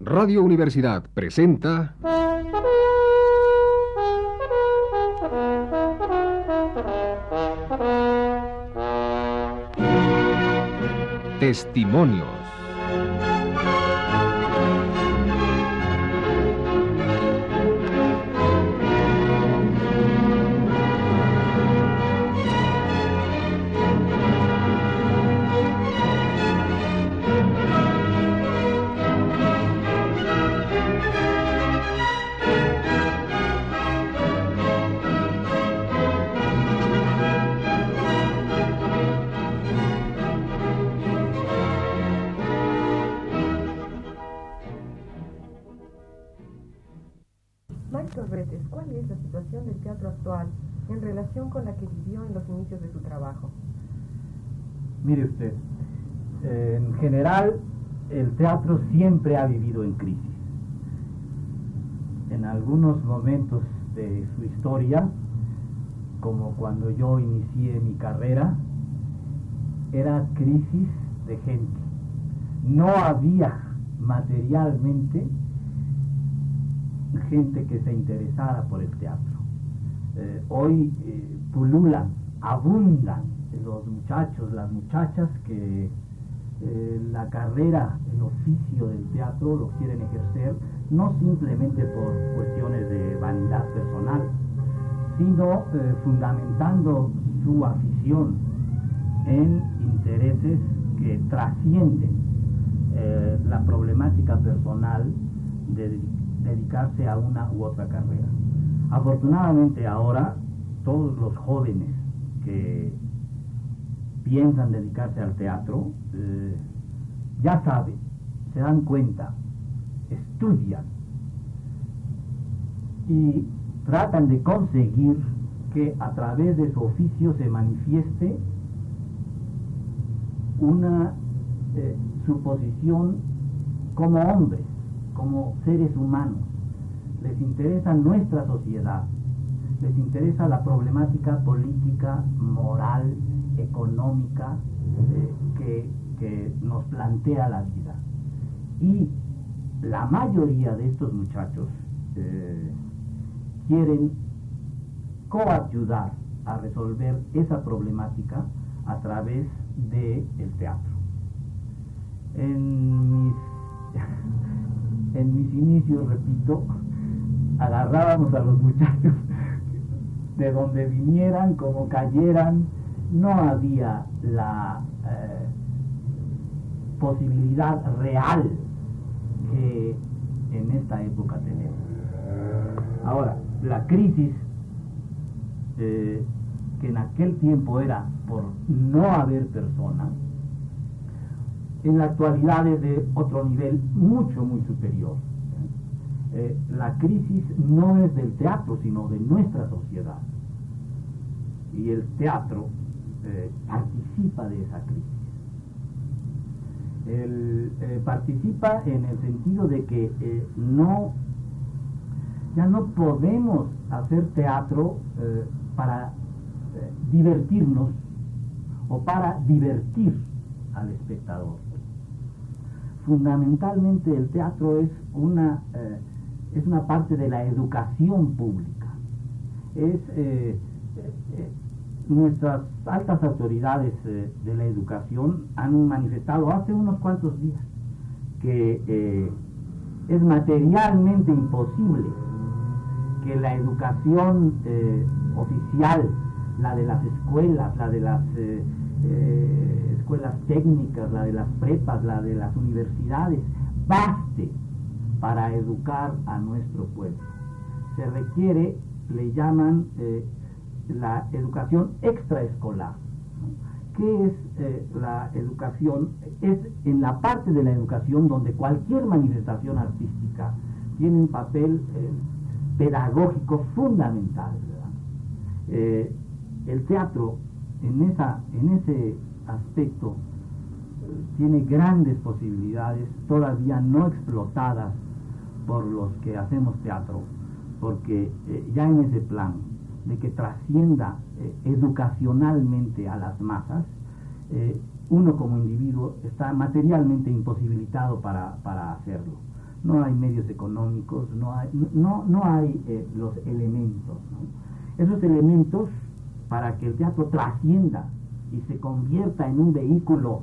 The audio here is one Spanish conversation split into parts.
Radio Universidad presenta... Testimonios. El teatro siempre ha vivido en crisis. En algunos momentos de su historia, como cuando yo inicié mi carrera, era crisis de gente. No había materialmente gente que se interesara por el teatro. Eh, hoy eh, pululan, abundan los muchachos, las muchachas que eh, la carrera, el oficio del teatro lo quieren ejercer no simplemente por cuestiones de vanidad personal, sino fundamentando su afición en intereses que trascienden la problemática personal de dedicarse a una u otra carrera. Afortunadamente ahora todos los jóvenes que piensan dedicarse al teatro eh, ya saben, se dan cuenta, estudian y tratan de conseguir que a través de su oficio se manifieste una eh, suposición como hombres como seres humanos. Les interesa nuestra sociedad, les interesa la problemática política, moral, económica eh, que, nos plantea la vida. Y la mayoría de estos muchachos eh, quieren coayudar a resolver esa problemática a través del el teatro. En mis en mis inicios, repito, agarrábamos a los muchachos de donde vinieran, como cayeran, no había la eh, posibilidad real que en esta época tenemos. Ahora, la crisis eh, que en aquel tiempo era por no haber personas, en la actualidad es de otro nivel mucho, muy superior. Eh, la crisis no es del teatro, sino de nuestra sociedad. Y el teatro eh, participa de esa crisis. Eh, participa en el sentido de que no, ya no podemos hacer teatro para divertirnos o para divertir al espectador fundamentalmente el teatro es una, eh, es una parte de la educación pública. Es, eh, eh, nuestras altas autoridades de la educación han manifestado hace unos cuantos días que es materialmente imposible que la educación oficial, la de las escuelas, la de las escuelas técnicas, la de las prepas, la de las universidades, baste para educar a nuestro pueblo. Se requiere, le llaman eh, la educación extraescolar. ¿Qué es eh, la educación? Es en la parte de la educación donde cualquier manifestación artística tiene un papel eh, pedagógico fundamental. el teatro en, esa, en ese aspecto tiene grandes posibilidades todavía no explotadas por los que hacemos teatro, porque eh, ya en ese plan de que trascienda eh, educacionalmente a las masas, eh, uno como individuo está materialmente imposibilitado para, para hacerlo. no hay medios económicos, no hay, no, no hay eh, los elementos. Esos elementos para que el teatro trascienda y se convierta en un vehículo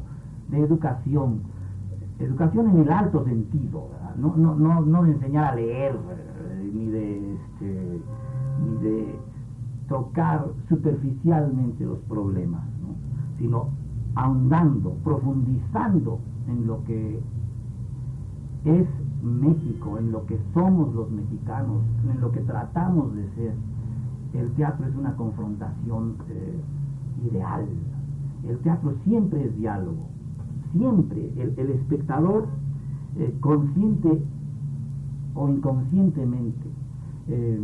de educación, educación en el alto sentido, No, no, no, no de enseñar a leer, ni de, este, ni de tocar superficialmente los problemas, sino ahondando, profundizando en lo que es México, en lo que somos los mexicanos, en lo que tratamos de ser. El teatro es una confrontación eh, ideal. El teatro siempre es diálogo, siempre. El, espectador, eh, consciente o inconscientemente, eh,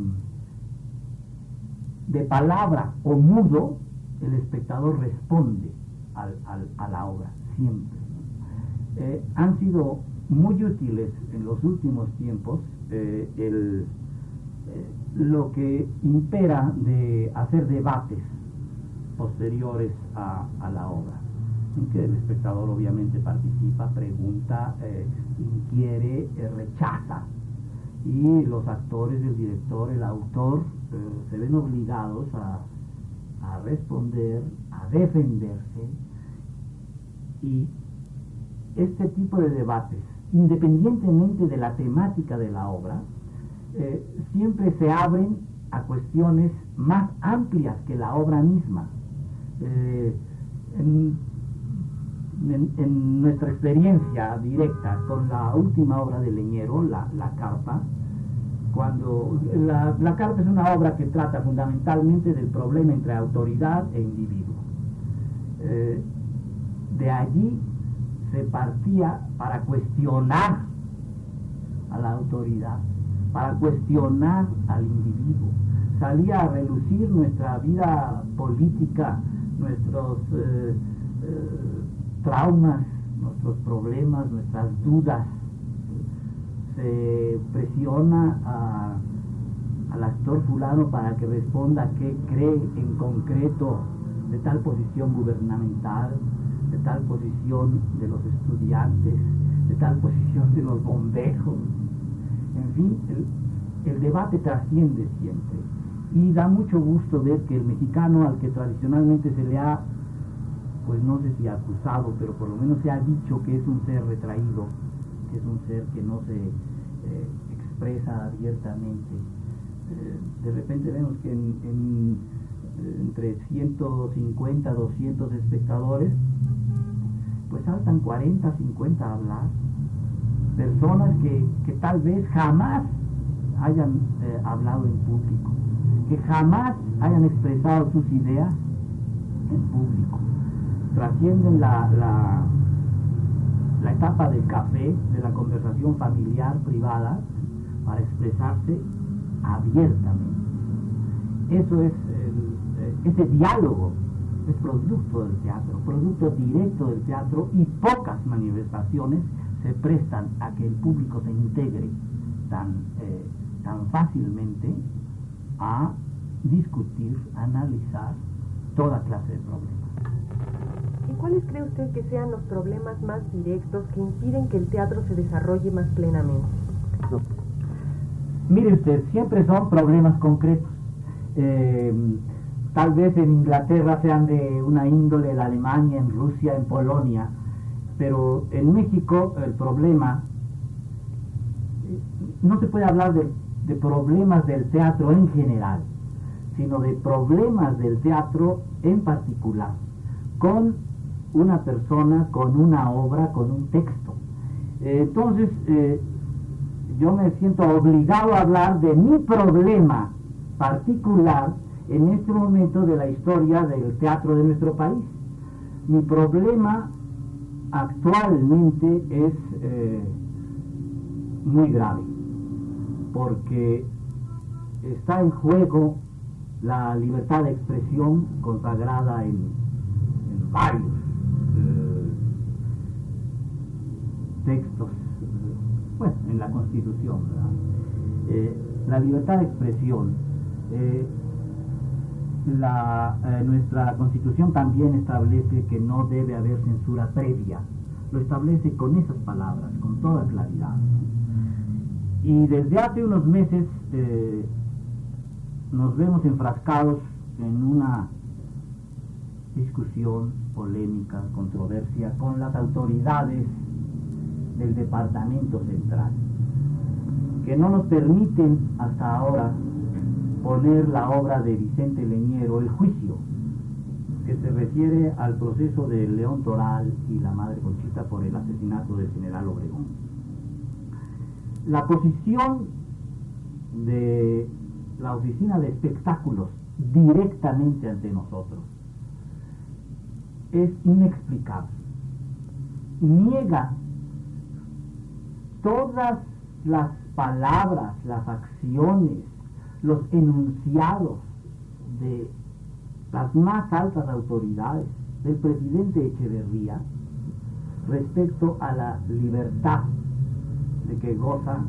de palabra o mudo, el espectador responde a la obra, siempre. han sido muy útiles en los últimos tiempos eh, el, eh, lo que impera de hacer debates posteriores a, la obra, en que el espectador obviamente participa, pregunta, eh, inquiere, rechaza, y los actores, el director, el autor se ven obligados a, a responder, a defenderse, y este tipo de debates independientemente de la temática de la obra, eh, siempre se abren a cuestiones más amplias que la obra misma. Eh, nuestra experiencia directa con la última obra de Leñero, la, Carpa, cuando la, Carpa es una obra que trata fundamentalmente del problema entre autoridad e individuo. Eh, de allí se partía para cuestionar a la autoridad, para cuestionar al individuo. Salía a relucir nuestra vida política, nuestros eh, eh, traumas, nuestros problemas, nuestras dudas. Se presiona al actor fulano para que responda qué cree en concreto de tal posición gubernamental, de tal posición de los estudiantes, de tal posición de los bombejos. En fin, el, debate trasciende siempre. Y da mucho gusto ver que el mexicano al que tradicionalmente se le ha, pues no sé si acusado, pero por lo menos se ha dicho que es un ser retraído, que es un ser que no se eh, expresa abiertamente. Eh, de repente vemos que en, entre 150, 200 espectadores, pues saltan 40, 50 a hablar. Personas que, tal vez jamás hayan eh, hablado en público, que jamás hayan expresado sus ideas en público. Trascienden la, la, etapa del café, de la conversación familiar, privada, para expresarse abiertamente. Eso es ese diálogo es producto del teatro, producto directo del teatro y pocas manifestaciones se prestan a que el público se integre tan, eh, tan fácilmente a discutir, analizar toda clase de problemas. ¿Y cuáles cree usted que sean los problemas más directos que impiden que el teatro se desarrolle más plenamente? Mire usted, siempre son problemas concretos. Eh, tal vez en Inglaterra sean de una índole, en Alemania, en Rusia, en Polonia, pero en México el problema, no se puede hablar de, problemas del teatro en general, sino de problemas del teatro en particular, con una persona, con una obra, con un texto. entonces, eh, yo me siento obligado a hablar de mi problema particular en este momento de la historia del teatro de nuestro país. Mi problema actualmente es eh, muy grave, porque está en juego la libertad de expresión consagrada en, varios textos, bueno, en la Constitución. Eh, la libertad de expresión la, eh, nuestra constitución también establece que no debe haber censura previa. Lo establece con esas palabras, con toda claridad. Y desde hace unos meses eh, nos vemos enfrascados en una discusión, polémica, controversia con las autoridades del Departamento Central, que no nos permiten hasta ahora poner la obra de Vicente Leñero, El Juicio, que se refiere al proceso de León Toral y la Madre Conchita por el asesinato del general Obregón. La posición de la oficina de espectáculos directamente ante nosotros es inexplicable. Niega todas las palabras, las acciones, los enunciados de las más altas autoridades del presidente Echeverría respecto a la libertad de que goza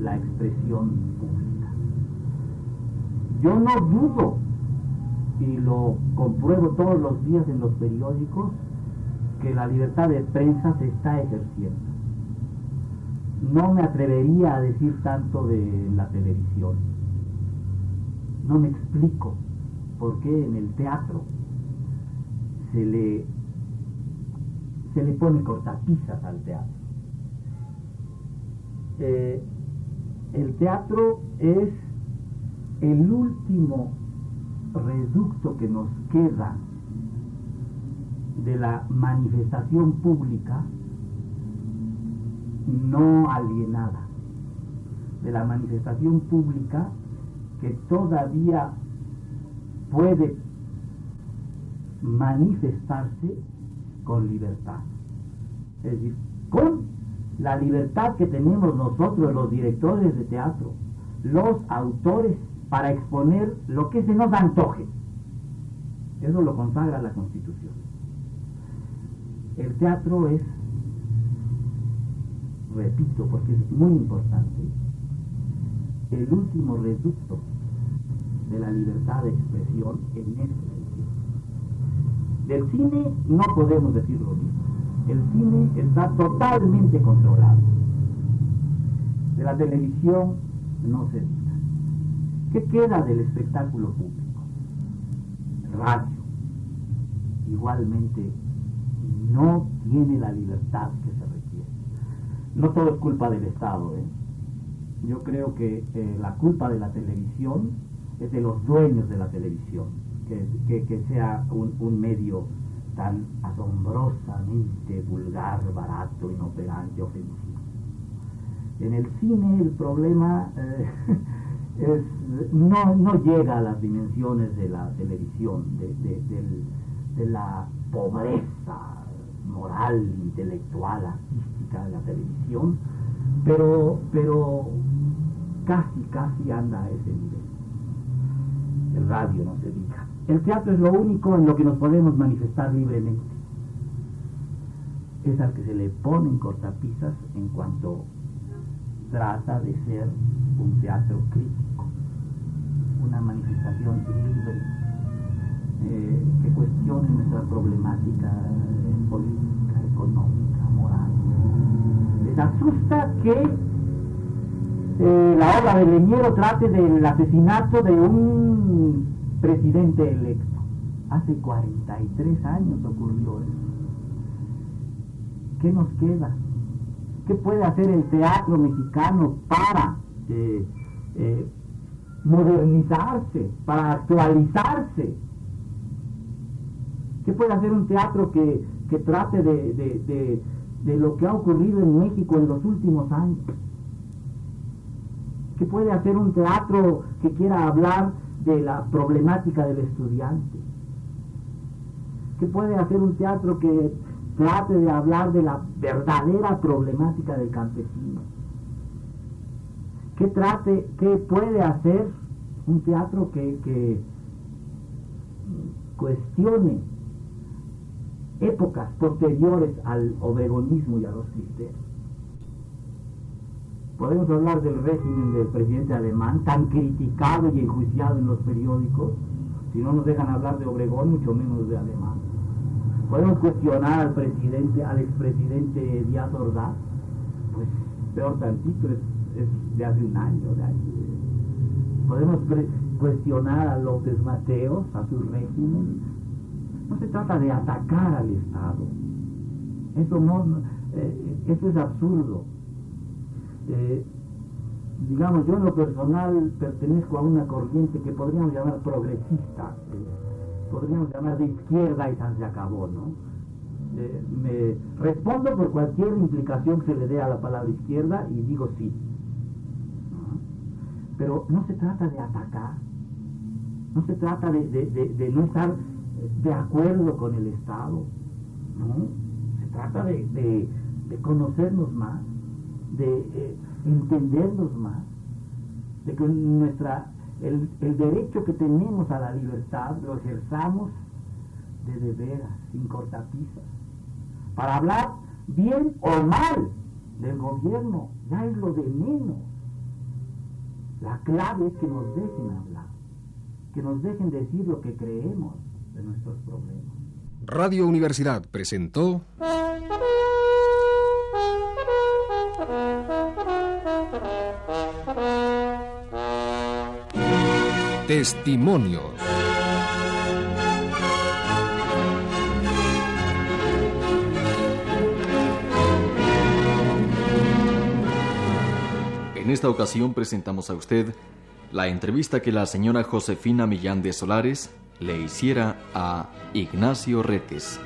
la expresión pública. Yo no dudo, y lo compruebo todos los días en los periódicos, que la libertad de prensa se está ejerciendo. No me atrevería a decir tanto de la televisión. No me explico por qué en el teatro se le, se le pone cortapisas al teatro. Eh, el teatro es el último reducto que nos queda de la manifestación pública no alienada, de la manifestación pública que todavía puede manifestarse con libertad. Es decir, con la libertad que tenemos nosotros, los directores de teatro, los autores, para exponer lo que se nos antoje. Eso lo consagra la Constitución. El teatro es, repito, porque es muy importante, el último reducto de la libertad de expresión en este sentido. Del cine no podemos decir lo mismo. El cine está totalmente controlado. De la televisión no se diga. ¿Qué queda del espectáculo público? radio. Igualmente no tiene la libertad que se requiere. No todo es culpa del Estado. ¿eh? Yo creo que eh, la culpa de la televisión es de los dueños de la televisión, que, sea un, medio tan asombrosamente vulgar, barato, inoperante, ofensivo. En el cine el problema eh, no, llega a las dimensiones de la televisión, de, la pobreza moral, intelectual, de la televisión, pero, pero casi, casi anda a ese nivel el radio no se diga. El teatro es lo único en lo que nos podemos manifestar libremente. Es al que se le ponen cortapisas en cuanto trata de ser un teatro crítico, una manifestación libre eh, que cuestione nuestra problemática política, económica, moral. Les asusta que eh, la obra de Leñero trate del asesinato de un presidente electo. Hace 43 años ocurrió eso. ¿Qué nos queda? ¿Qué puede hacer el teatro mexicano para eh, eh, modernizarse, para actualizarse? ¿Qué puede hacer un teatro que, trate de lo que ha ocurrido en México en los últimos años? ¿Qué puede hacer un teatro que quiera hablar de la problemática del estudiante? ¿Qué puede hacer un teatro que trate de hablar de la verdadera problemática del campesino? ¿Qué trate, puede hacer un teatro que, que cuestione épocas posteriores al obregonismo y a los cristeros? Podemos hablar del régimen del presidente alemán, tan criticado y enjuiciado en los periódicos, si no nos dejan hablar de Obregón, mucho menos de alemán. Podemos cuestionar al presidente, al expresidente Díaz Ordaz, pues peor tantito, es de hace un año. De Podemos cuestionar a López Mateos, a su régimen. No se trata de atacar al Estado. Eso, no, eh, eso es absurdo. Eh, digamos, yo en lo personal pertenezco a una corriente que podríamos llamar progresista, eh, podríamos llamar de izquierda y se acabó, ¿no? me respondo por cualquier implicación que se le dé a la palabra izquierda y digo sí. Pero no se trata de atacar, no se trata de, no estar de acuerdo con el Estado, ¿no? se trata de, conocernos más, de eh, entendernos más, de que nuestra, el, el derecho que tenemos a la libertad lo ejerzamos de de veras, sin cortapisas para hablar bien o mal del gobierno, ya es lo de menos. La clave es que nos dejen hablar, que nos dejen decir lo que creemos de nuestros problemas. Radio Universidad presentó... Testimonios. En esta ocasión presentamos a usted la entrevista que la señora Josefina Millán de Solares le hiciera a Ignacio Retes.